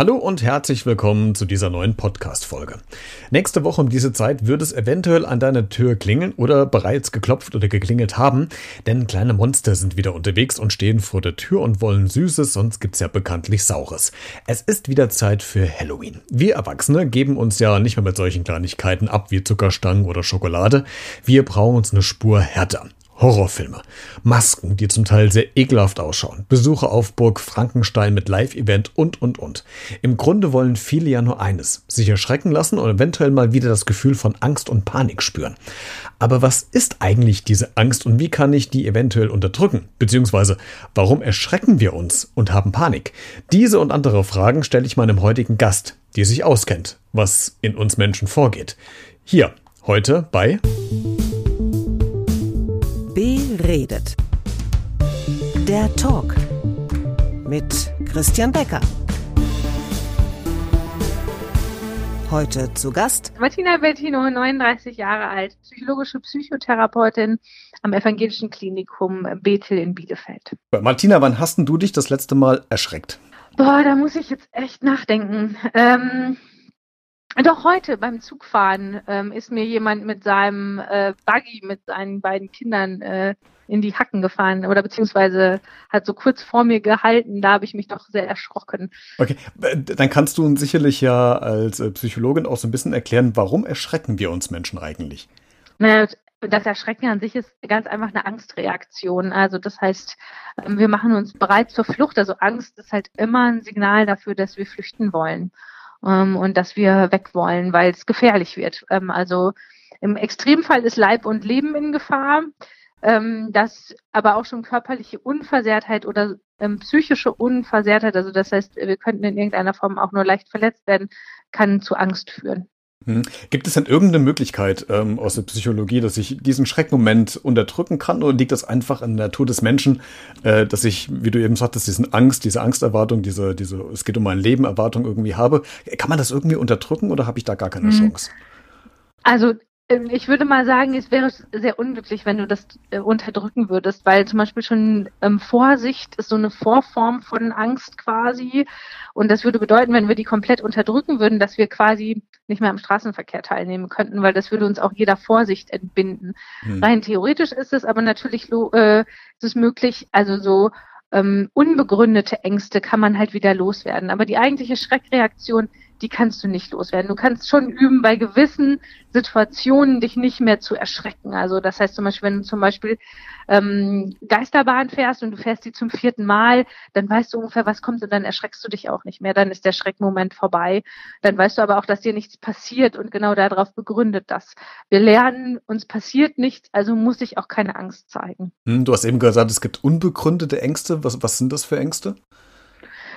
Hallo und herzlich willkommen zu dieser neuen Podcast-Folge. Nächste Woche um diese Zeit wird es eventuell an deiner Tür klingeln oder bereits geklopft oder geklingelt haben, denn kleine Monster sind wieder unterwegs und stehen vor der Tür und wollen Süßes, sonst gibt's ja bekanntlich Saures. Es ist wieder Zeit für Halloween. Wir Erwachsene geben uns ja nicht mehr mit solchen Kleinigkeiten ab wie Zuckerstangen oder Schokolade. Wir brauchen uns eine Spur härter. Horrorfilme, Masken, die zum Teil sehr ekelhaft ausschauen, Besuche auf Burg Frankenstein mit Live-Event und, und, und. Im Grunde wollen viele ja nur eines, sich erschrecken lassen und eventuell mal wieder das Gefühl von Angst und Panik spüren. Aber was ist eigentlich diese Angst und wie kann ich die eventuell unterdrücken? Beziehungsweise, warum erschrecken wir uns und haben Panik? Diese und andere Fragen stelle ich meinem heutigen Gast, die sich auskennt, was in uns Menschen vorgeht. Hier, heute bei Beredet. Der Talk mit Christian Becker. Heute zu Gast Martina Bettino, 39 Jahre alt, psychologische Psychotherapeutin am Evangelischen Klinikum Bethel in Bielefeld. Martina, wann hast du dich das letzte Mal erschreckt? Boah, da muss ich jetzt echt nachdenken. Ähm, doch heute beim Zugfahren ähm, ist mir jemand mit seinem äh, Buggy mit seinen beiden Kindern äh, in die Hacken gefahren oder beziehungsweise hat so kurz vor mir gehalten. Da habe ich mich doch sehr erschrocken. Okay, dann kannst du uns sicherlich ja als äh, Psychologin auch so ein bisschen erklären, warum erschrecken wir uns Menschen eigentlich? Naja, das Erschrecken an sich ist ganz einfach eine Angstreaktion. Also das heißt, ähm, wir machen uns bereit zur Flucht. Also Angst ist halt immer ein Signal dafür, dass wir flüchten wollen ähm, und dass wir weg wollen, weil es gefährlich wird. Ähm, also im Extremfall ist Leib und Leben in Gefahr. Ähm, dass aber auch schon körperliche Unversehrtheit oder ähm, psychische Unversehrtheit, also das heißt, wir könnten in irgendeiner Form auch nur leicht verletzt werden, kann zu Angst führen. Hm. Gibt es denn irgendeine Möglichkeit ähm, aus der Psychologie, dass ich diesen Schreckmoment unterdrücken kann oder liegt das einfach in der Natur des Menschen, äh, dass ich, wie du eben sagtest, diesen Angst, diese Angsterwartung, diese, diese, es geht um mein Leben, Erwartung irgendwie habe? Kann man das irgendwie unterdrücken oder habe ich da gar keine hm. Chance? Also ich würde mal sagen, es wäre sehr unglücklich, wenn du das äh, unterdrücken würdest, weil zum Beispiel schon ähm, Vorsicht ist so eine Vorform von Angst quasi. Und das würde bedeuten, wenn wir die komplett unterdrücken würden, dass wir quasi nicht mehr am Straßenverkehr teilnehmen könnten, weil das würde uns auch jeder Vorsicht entbinden. Hm. Rein theoretisch ist es aber natürlich äh, ist es möglich, also so ähm, unbegründete Ängste kann man halt wieder loswerden. Aber die eigentliche Schreckreaktion die kannst du nicht loswerden. Du kannst schon üben, bei gewissen Situationen dich nicht mehr zu erschrecken. Also das heißt zum Beispiel, wenn du zum Beispiel ähm, Geisterbahn fährst und du fährst die zum vierten Mal, dann weißt du ungefähr, was kommt und dann erschreckst du dich auch nicht mehr. Dann ist der Schreckmoment vorbei. Dann weißt du aber auch, dass dir nichts passiert und genau darauf begründet das. Wir lernen, uns passiert nichts, also muss ich auch keine Angst zeigen. Hm, du hast eben gesagt, es gibt unbegründete Ängste. Was, was sind das für Ängste?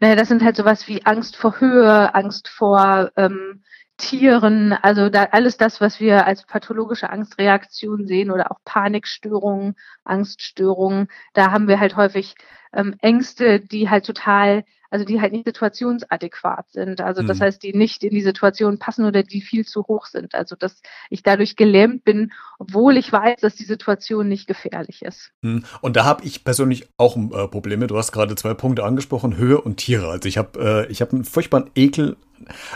Naja, das sind halt sowas wie Angst vor Höhe, Angst vor ähm, Tieren, also da alles das, was wir als pathologische Angstreaktion sehen oder auch Panikstörungen, Angststörungen, da haben wir halt häufig ähm, Ängste, die halt total also die halt nicht situationsadäquat sind. Also das mhm. heißt, die nicht in die Situation passen oder die viel zu hoch sind. Also dass ich dadurch gelähmt bin, obwohl ich weiß, dass die Situation nicht gefährlich ist. Mhm. Und da habe ich persönlich auch äh, Probleme. Du hast gerade zwei Punkte angesprochen, Höhe und Tiere. Also ich habe äh, ich habe einen furchtbaren Ekel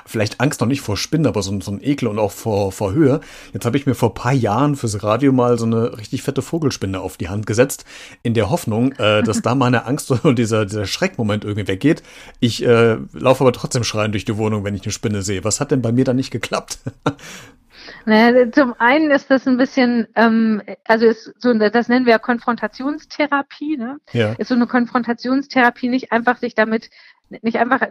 vielleicht Angst noch nicht vor Spinnen, aber so, so ein Ekel und auch vor, vor Höhe. Jetzt habe ich mir vor paar Jahren fürs Radio mal so eine richtig fette Vogelspinne auf die Hand gesetzt, in der Hoffnung, äh, dass da meine Angst und dieser, dieser Schreckmoment irgendwie weggeht. Ich äh, laufe aber trotzdem schreien durch die Wohnung, wenn ich eine Spinne sehe. Was hat denn bei mir da nicht geklappt? Naja, zum einen ist das ein bisschen, ähm, also ist so, das nennen wir Konfrontationstherapie, ne? Ja. Ist so eine Konfrontationstherapie nicht einfach sich damit nicht einfach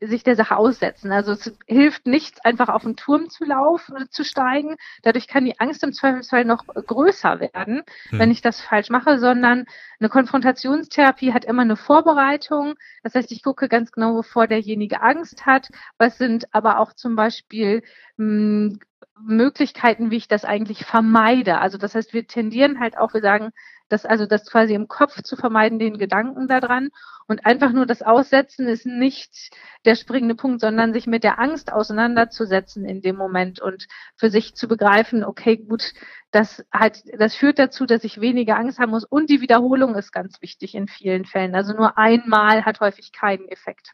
sich der Sache aussetzen. Also es hilft nichts, einfach auf den Turm zu laufen zu steigen. Dadurch kann die Angst im Zweifelsfall noch größer werden, hm. wenn ich das falsch mache, sondern eine Konfrontationstherapie hat immer eine Vorbereitung. Das heißt, ich gucke ganz genau, wovor derjenige Angst hat. Was sind aber auch zum Beispiel mh, hm, Möglichkeiten, wie ich das eigentlich vermeide. Also das heißt, wir tendieren halt auch, wir sagen, das also das quasi im Kopf zu vermeiden, den Gedanken daran. Und einfach nur das Aussetzen ist nicht der springende Punkt, sondern sich mit der Angst auseinanderzusetzen in dem Moment und für sich zu begreifen, okay, gut, das halt, das führt dazu, dass ich weniger Angst haben muss. Und die Wiederholung ist ganz wichtig in vielen Fällen. Also nur einmal hat häufig keinen Effekt.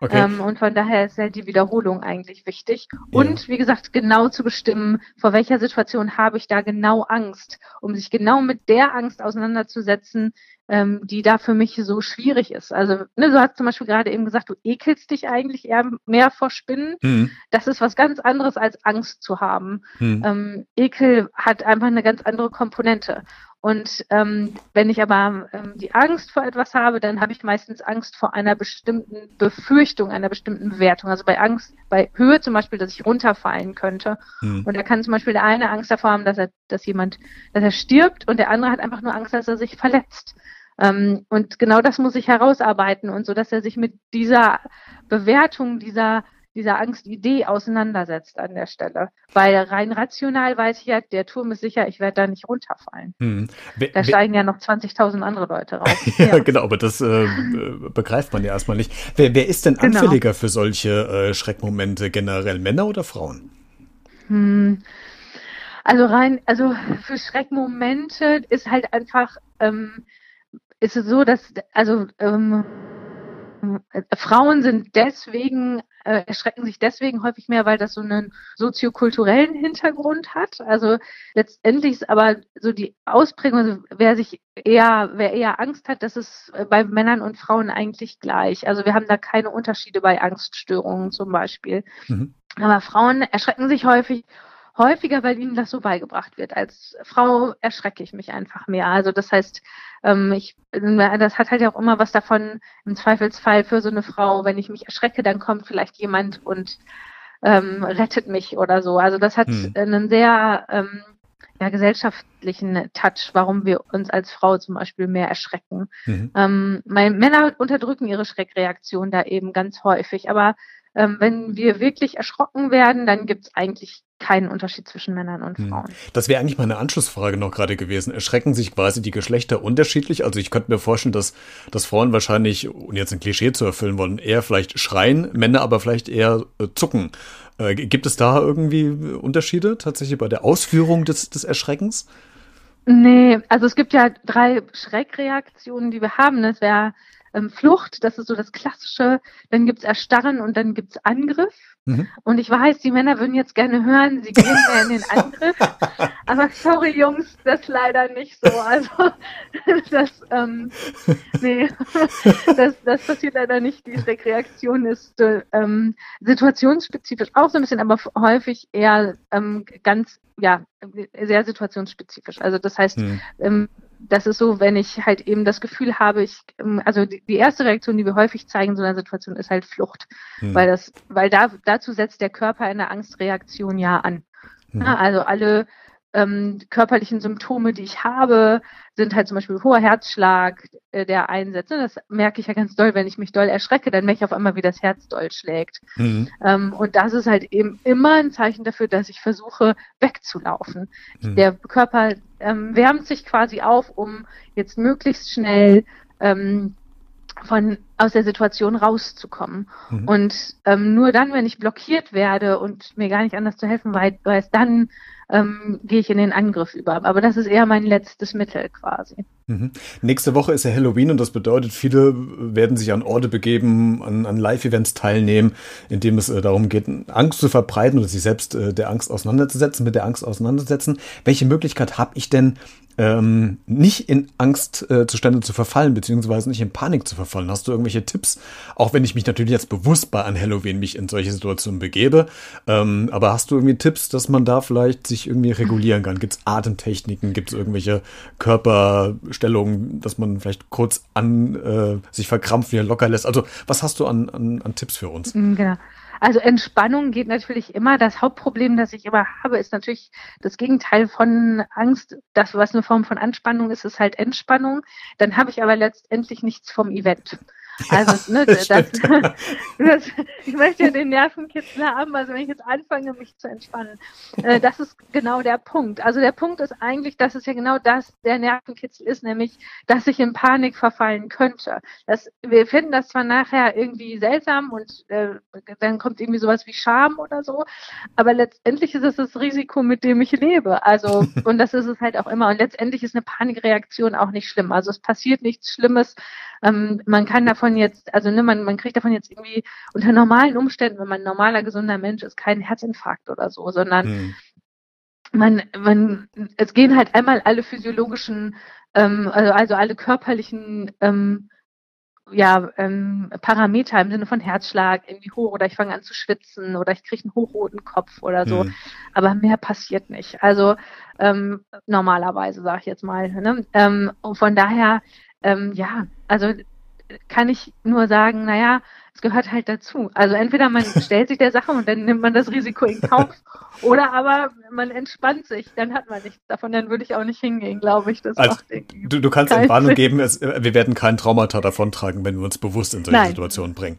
Okay. Ähm, und von daher ist halt die Wiederholung eigentlich wichtig. Ja. Und wie gesagt, genau zu bestimmen, vor welcher Situation habe ich da genau Angst, um sich genau mit der Angst auseinanderzusetzen, ähm, die da für mich so schwierig ist. Also, ne, du hast zum Beispiel gerade eben gesagt, du ekelst dich eigentlich eher mehr vor Spinnen. Mhm. Das ist was ganz anderes als Angst zu haben. Mhm. Ähm, Ekel hat einfach eine ganz andere Komponente. Und ähm, wenn ich aber ähm, die Angst vor etwas habe, dann habe ich meistens Angst vor einer bestimmten Befürchtung, einer bestimmten Bewertung. Also bei Angst, bei Höhe zum Beispiel, dass ich runterfallen könnte. Mhm. Und da kann zum Beispiel der eine Angst davor haben, dass er, dass jemand, dass er stirbt und der andere hat einfach nur Angst, dass er sich verletzt. Ähm, und genau das muss ich herausarbeiten und so, dass er sich mit dieser Bewertung, dieser dieser Angstidee auseinandersetzt an der Stelle. Weil rein rational weiß ich ja, der Turm ist sicher, ich werde da nicht runterfallen. Hm. We da steigen ja noch 20.000 andere Leute rauf. ja, genau, aber das äh, begreift man ja erstmal nicht. Wer, wer ist denn genau. anfälliger für solche äh, Schreckmomente generell, Männer oder Frauen? Hm. Also rein, also für Schreckmomente ist halt einfach, ähm, ist es so, dass, also ähm, äh, Frauen sind deswegen, äh, erschrecken sich deswegen häufig mehr, weil das so einen soziokulturellen Hintergrund hat. Also letztendlich ist aber so die Ausprägung, also wer sich eher, wer eher Angst hat, das ist äh, bei Männern und Frauen eigentlich gleich. Also wir haben da keine Unterschiede bei Angststörungen zum Beispiel. Mhm. Aber Frauen erschrecken sich häufig häufiger, weil ihnen das so beigebracht wird. Als Frau erschrecke ich mich einfach mehr. Also das heißt, ähm, ich, das hat halt ja auch immer was davon, im Zweifelsfall für so eine Frau, wenn ich mich erschrecke, dann kommt vielleicht jemand und ähm, rettet mich oder so. Also das hat hm. einen sehr ähm, ja, gesellschaftlichen Touch, warum wir uns als Frau zum Beispiel mehr erschrecken. Mhm. Ähm, Männer unterdrücken ihre Schreckreaktion da eben ganz häufig, aber ähm, wenn wir wirklich erschrocken werden, dann gibt es eigentlich keinen Unterschied zwischen Männern und hm. Frauen. Das wäre eigentlich meine Anschlussfrage noch gerade gewesen. Erschrecken sich quasi die Geschlechter unterschiedlich? Also ich könnte mir vorstellen, dass, dass Frauen wahrscheinlich, um jetzt ein Klischee zu erfüllen wollen, eher vielleicht schreien, Männer aber vielleicht eher äh, zucken. Äh, gibt es da irgendwie Unterschiede tatsächlich bei der Ausführung des, des Erschreckens? Nee, also es gibt ja drei Schreckreaktionen, die wir haben. Das wäre ähm, Flucht, das ist so das Klassische. Dann gibt's Erstarren und dann gibt's Angriff. Mhm. Und ich weiß, die Männer würden jetzt gerne hören, sie gehen mehr in den Angriff. Aber sorry, Jungs, das ist leider nicht so. Also das, ähm, nee, das, das passiert leider nicht. Die Reaktion ist ähm, situationsspezifisch auch so ein bisschen, aber häufig eher ähm, ganz, ja, sehr situationsspezifisch. Also das heißt, mhm. ähm, das ist so, wenn ich halt eben das Gefühl habe, ich, ähm, also die, die erste Reaktion, die wir häufig zeigen in so einer Situation, ist halt Flucht. Hm. Weil das, weil da, dazu setzt der Körper eine Angstreaktion ja an. Hm. Ja, also alle ähm, körperlichen Symptome, die ich habe, sind halt zum Beispiel hoher Herzschlag, äh, der einsetzt. Und das merke ich ja ganz doll, wenn ich mich doll erschrecke, dann merke ich auf einmal, wie das Herz doll schlägt. Mhm. Ähm, und das ist halt eben immer ein Zeichen dafür, dass ich versuche, wegzulaufen. Mhm. Der Körper ähm, wärmt sich quasi auf, um jetzt möglichst schnell ähm, von aus der Situation rauszukommen. Mhm. Und ähm, nur dann, wenn ich blockiert werde und mir gar nicht anders zu helfen weiß, dann ähm, gehe ich in den Angriff über. Aber das ist eher mein letztes Mittel quasi. Mhm. Nächste Woche ist ja Halloween und das bedeutet, viele werden sich an Orte begeben, an, an Live-Events teilnehmen, in dem es äh, darum geht, Angst zu verbreiten oder sich selbst äh, der Angst auseinanderzusetzen, mit der Angst auseinanderzusetzen. Welche Möglichkeit habe ich denn, ähm, nicht in Angstzustände äh, zu verfallen, beziehungsweise nicht in Panik zu verfallen? Hast du irgendwelche Tipps? Auch wenn ich mich natürlich jetzt bewusst bei an Halloween mich in solche Situationen begebe. Ähm, aber hast du irgendwie Tipps, dass man da vielleicht sich irgendwie regulieren kann? Gibt es Atemtechniken? Gibt es irgendwelche Körperstellungen, dass man vielleicht kurz an äh, sich verkrampft, wieder locker lässt? Also was hast du an, an, an Tipps für uns? Mm, genau. Also Entspannung geht natürlich immer. Das Hauptproblem, das ich immer habe, ist natürlich das Gegenteil von Angst. Das, was eine Form von Anspannung ist, ist halt Entspannung. Dann habe ich aber letztendlich nichts vom Event. Also, ne, das, das, das, ich möchte ja den Nervenkitzel haben, also wenn ich jetzt anfange, mich zu entspannen. Äh, das ist genau der Punkt. Also der Punkt ist eigentlich, dass es ja genau das der Nervenkitzel ist, nämlich, dass ich in Panik verfallen könnte. Das, wir finden das zwar nachher irgendwie seltsam und äh, dann kommt irgendwie sowas wie Scham oder so, aber letztendlich ist es das Risiko, mit dem ich lebe. Also, und das ist es halt auch immer. Und letztendlich ist eine Panikreaktion auch nicht schlimm. Also es passiert nichts Schlimmes. Ähm, man kann davon davon jetzt, also ne, man, man kriegt davon jetzt irgendwie unter normalen Umständen, wenn man ein normaler, gesunder Mensch ist, keinen Herzinfarkt oder so, sondern hm. man, man, es gehen halt einmal alle physiologischen, ähm, also, also alle körperlichen ähm, ja, ähm, Parameter im Sinne von Herzschlag irgendwie hoch oder ich fange an zu schwitzen oder ich kriege einen hochroten Kopf oder so. Mhm. Aber mehr passiert nicht. Also ähm, normalerweise, sage ich jetzt mal. Ne? Ähm, und von daher, ähm, ja, also kann ich nur sagen, naja, es gehört halt dazu. Also entweder man stellt sich der Sache und dann nimmt man das Risiko in Kauf oder aber man entspannt sich, dann hat man nichts davon, dann würde ich auch nicht hingehen, glaube ich. Das also, du, du kannst Entwarnung geben, es, wir werden kein Traumata davontragen, wenn wir uns bewusst in solche Nein. Situationen bringen.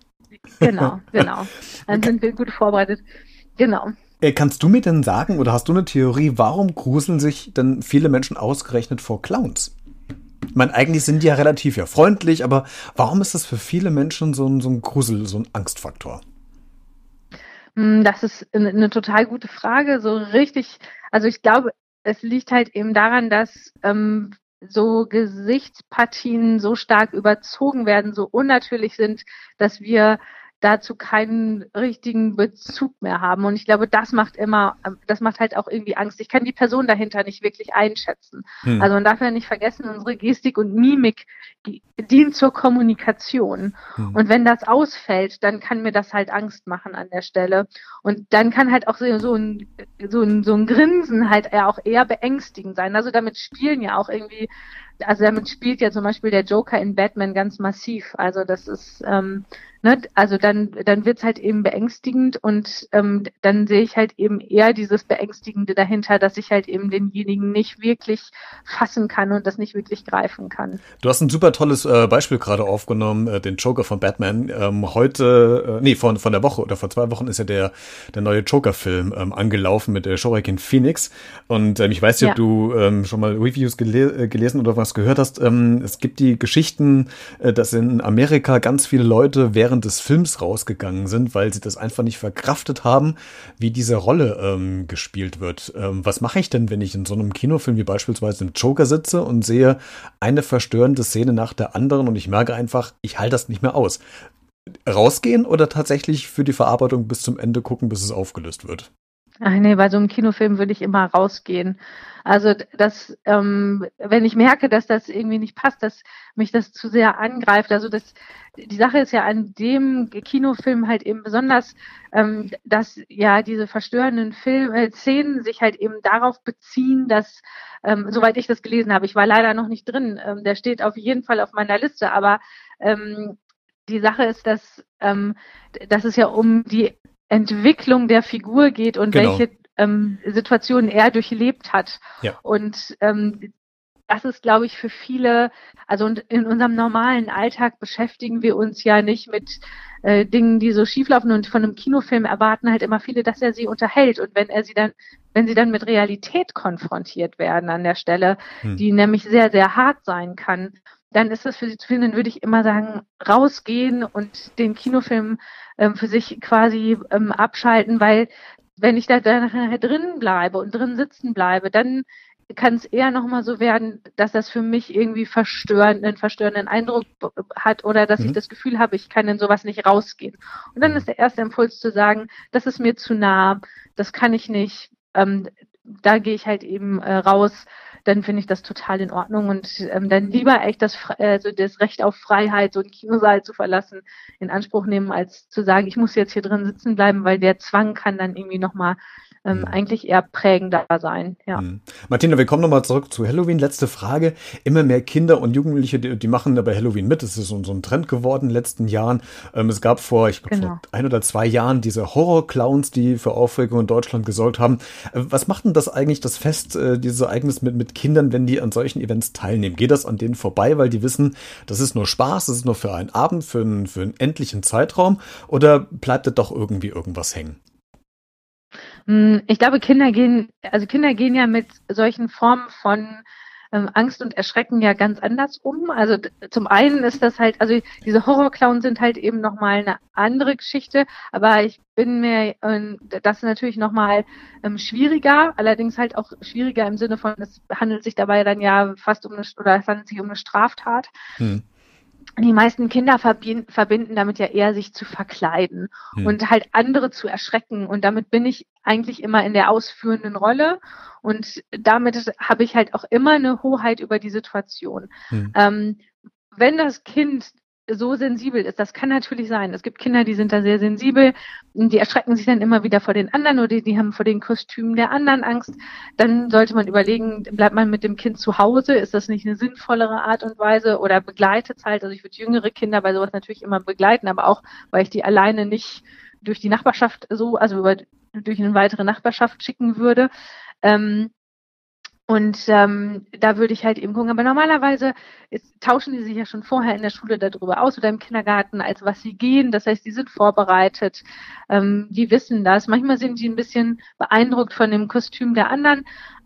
Genau, genau. Dann okay. sind wir gut vorbereitet. Genau. Äh, kannst du mir denn sagen, oder hast du eine Theorie, warum gruseln sich denn viele Menschen ausgerechnet vor Clowns? Ich meine, eigentlich sind die ja relativ ja freundlich, aber warum ist das für viele Menschen so ein, so ein Grusel, so ein Angstfaktor? Hm, das ist eine, total gute Frage. So richtig, also ich glaube, es liegt halt eben daran, dass ähm, so Gesichtspartien so stark überzogen werden, so unnatürlich sind, dass wir dazu keinen richtigen Bezug mehr haben. Und ich glaube, das macht immer, das macht halt auch irgendwie Angst. Ich kann die Person dahinter nicht wirklich einschätzen. Hm. Also man darf ja nicht vergessen, unsere Gestik und Mimik dient zur Kommunikation. Hm. Und wenn das ausfällt, dann kann mir das halt Angst machen an der Stelle. Und dann kann halt auch so, so, ein, so, ein, so ein Grinsen halt auch eher beängstigend sein. Also damit spielen ja auch irgendwie also damit spielt ja zum Beispiel der Joker in Batman ganz massiv. Also das ist, ähm, ne, also dann, dann wird's halt eben beängstigend und ähm, dann sehe ich halt eben eher dieses Beängstigende dahinter, dass ich halt eben denjenigen nicht wirklich fassen kann und das nicht wirklich greifen kann. Du hast ein super tolles äh, Beispiel gerade aufgenommen, äh, den Joker von Batman. Ähm, heute, äh, nee, von, von der Woche oder vor zwei Wochen ist ja der, der neue Joker-Film ähm, angelaufen mit der Joaquin Phoenix. Und ähm, ich weiß nicht, ja. ob du ähm, schon mal Reviews gele äh, gelesen oder was gehört hast. Ähm, es gibt die Geschichten, äh, dass in Amerika ganz viele Leute während des Films rausgegangen sind, weil sie das einfach nicht verkraftet haben, wie diese Rolle ähm, gespielt wird. Ähm, was mache ich denn, wenn ich in so einem Kinofilm wie beispielsweise im Joker sitze und sehe eine verstörende Szene nach der anderen und ich merke einfach, ich halte das nicht mehr aus. Rausgehen oder tatsächlich für die Verarbeitung bis zum Ende gucken, bis es aufgelöst wird? Ach nee, bei so einem Kinofilm würde ich immer rausgehen. Also das, ähm, wenn ich merke, dass das irgendwie nicht passt, dass mich das zu sehr angreift. Also das, die Sache ist ja an dem Kinofilm halt eben besonders, ähm, dass ja diese verstörenden Film, äh, Szenen sich halt eben darauf beziehen, dass, ähm, soweit ich das gelesen habe, ich war leider noch nicht drin, ähm, der steht auf jeden Fall auf meiner Liste, aber ähm, die Sache ist, dass, ähm, dass es ja um die Entwicklung der Figur geht und genau. welche ähm, Situationen er durchlebt hat. Ja. Und ähm, das ist, glaube ich, für viele, also in unserem normalen Alltag beschäftigen wir uns ja nicht mit äh, Dingen, die so schieflaufen und von einem Kinofilm erwarten halt immer viele, dass er sie unterhält. Und wenn er sie dann, wenn sie dann mit Realität konfrontiert werden an der Stelle, hm. die nämlich sehr, sehr hart sein kann, dann ist das für sie zu finden, dann würde ich immer sagen, rausgehen und den Kinofilm ähm, für sich quasi ähm, abschalten, weil wenn ich da nachher drin bleibe und drin sitzen bleibe, dann kann es eher nochmal so werden, dass das für mich irgendwie verstörend, einen verstörenden Eindruck hat oder dass mhm. ich das Gefühl habe, ich kann in sowas nicht rausgehen. Und dann ist der erste Impuls zu sagen, das ist mir zu nah, das kann ich nicht, ähm, da gehe ich halt eben äh, raus, dann finde ich das total in Ordnung und ähm, dann lieber echt das, also das Recht auf Freiheit, so einen Kinosaal zu verlassen, in Anspruch nehmen, als zu sagen, ich muss jetzt hier drin sitzen bleiben, weil der Zwang kann dann irgendwie nochmal ähm, mhm. eigentlich eher prägender sein. Ja. Mhm. Martina, wir kommen nochmal zurück zu Halloween. Letzte Frage. Immer mehr Kinder und Jugendliche, die, die machen bei Halloween mit. Das ist so, so ein Trend geworden in den letzten Jahren. Ähm, es gab vor, ich glaube, genau. vor ein oder zwei Jahren diese Horror-Clowns, die für Aufregung in Deutschland gesorgt haben. Äh, was macht denn das eigentlich, das Fest, äh, dieses Ereignis mit, mit Kindern, wenn die an solchen Events teilnehmen? Geht das an denen vorbei, weil die wissen, das ist nur Spaß, das ist nur für einen Abend, für einen, für einen endlichen Zeitraum? Oder bleibt da doch irgendwie irgendwas hängen? Hm, ich glaube, Kinder gehen, also Kinder gehen ja mit solchen Formen von ähm, Angst und Erschrecken ja ganz anders um. Also zum einen ist das halt, also diese Horrorclowns sind halt eben nochmal eine andere Geschichte, aber ich bin mir, äh, das ist natürlich nochmal ähm, schwieriger, allerdings halt auch schwieriger im Sinne von, es handelt sich dabei dann ja fast um eine, oder es handelt sich um eine Straftat. Hm. Die meisten Kinder verbinden damit ja eher sich zu verkleiden hm. und halt andere zu erschrecken. Und damit bin ich eigentlich immer in der ausführenden Rolle. Und damit habe ich halt auch immer eine Hoheit über die Situation. Hm. Ähm, wenn das Kind so sensibel ist. Das kann natürlich sein. Es gibt Kinder, die sind da sehr sensibel, die erschrecken sich dann immer wieder vor den anderen oder die haben vor den Kostümen der anderen Angst. Dann sollte man überlegen, bleibt man mit dem Kind zu Hause? Ist das nicht eine sinnvollere Art und Weise oder begleitet es halt? Also ich würde jüngere Kinder bei sowas natürlich immer begleiten, aber auch, weil ich die alleine nicht durch die Nachbarschaft so, also über, durch eine weitere Nachbarschaft schicken würde. Ähm, und ähm, da würde ich halt eben gucken. Aber normalerweise ist, tauschen die sich ja schon vorher in der Schule darüber aus oder im Kindergarten, als was sie gehen. Das heißt, die sind vorbereitet, ähm, die wissen das. Manchmal sind die ein bisschen beeindruckt von dem Kostüm der anderen,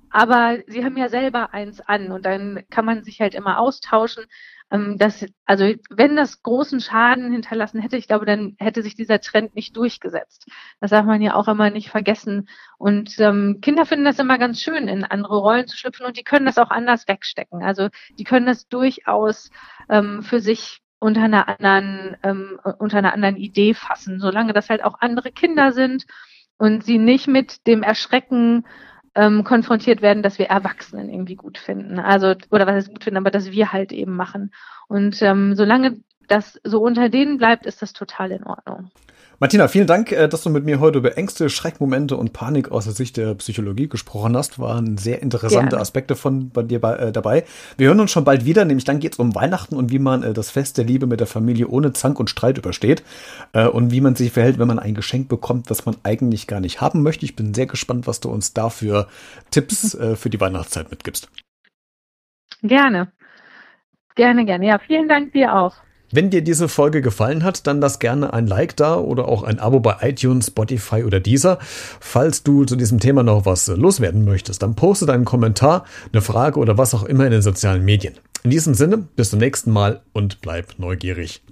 aber sie haben ja selber eins an und dann kann man sich halt immer austauschen. Ähm, das, also wenn das großen Schaden hinterlassen hätte, ich glaube, dann hätte sich dieser Trend nicht durchgesetzt. Das darf man ja auch immer nicht vergessen. Und ähm, Kinder finden das immer ganz schön, in andere Rollen zu schlüpfen und die können das auch anders wegstecken. Also die können das durchaus ähm, für sich unter einer anderen, ähm, unter einer anderen Idee fassen, solange das halt auch andere Kinder sind und sie nicht mit dem Erschrecken ähm, konfrontiert werden, dass wir Erwachsenen irgendwie gut finden. Also, oder was heißt gut finden, aber dass wir halt eben machen. Und ähm, solange das so unter denen bleibt, ist das total in Ordnung. Martina, vielen Dank, äh, dass du mit mir heute über Ängste, Schreckmomente und Panik aus der Sicht der Psychologie gesprochen hast. Waren sehr interessante Gerne. Aspekte von bei dir bei, äh, dabei. Wir hören uns schon bald wieder, nämlich dann geht es um Weihnachten und wie man äh, das Fest der Liebe mit der Familie ohne Zank und Streit übersteht äh, und wie man sich verhält, wenn man ein Geschenk bekommt, was man eigentlich gar nicht haben möchte. Ich bin sehr gespannt, was du uns dafür Tipps äh, für die Weihnachtszeit mitgibst. Gerne. Gerne, gerne. Ja, vielen Dank dir auch. Wenn dir diese Folge gefallen hat, dann lass gerne ein Like da oder auch ein Abo bei iTunes, Spotify oder Deezer. Falls du zu diesem Thema noch was loswerden möchtest, dann poste deinen Kommentar, eine Frage oder was auch immer in den sozialen Medien. In diesem Sinne, bis zum nächsten Mal und bleib neugierig.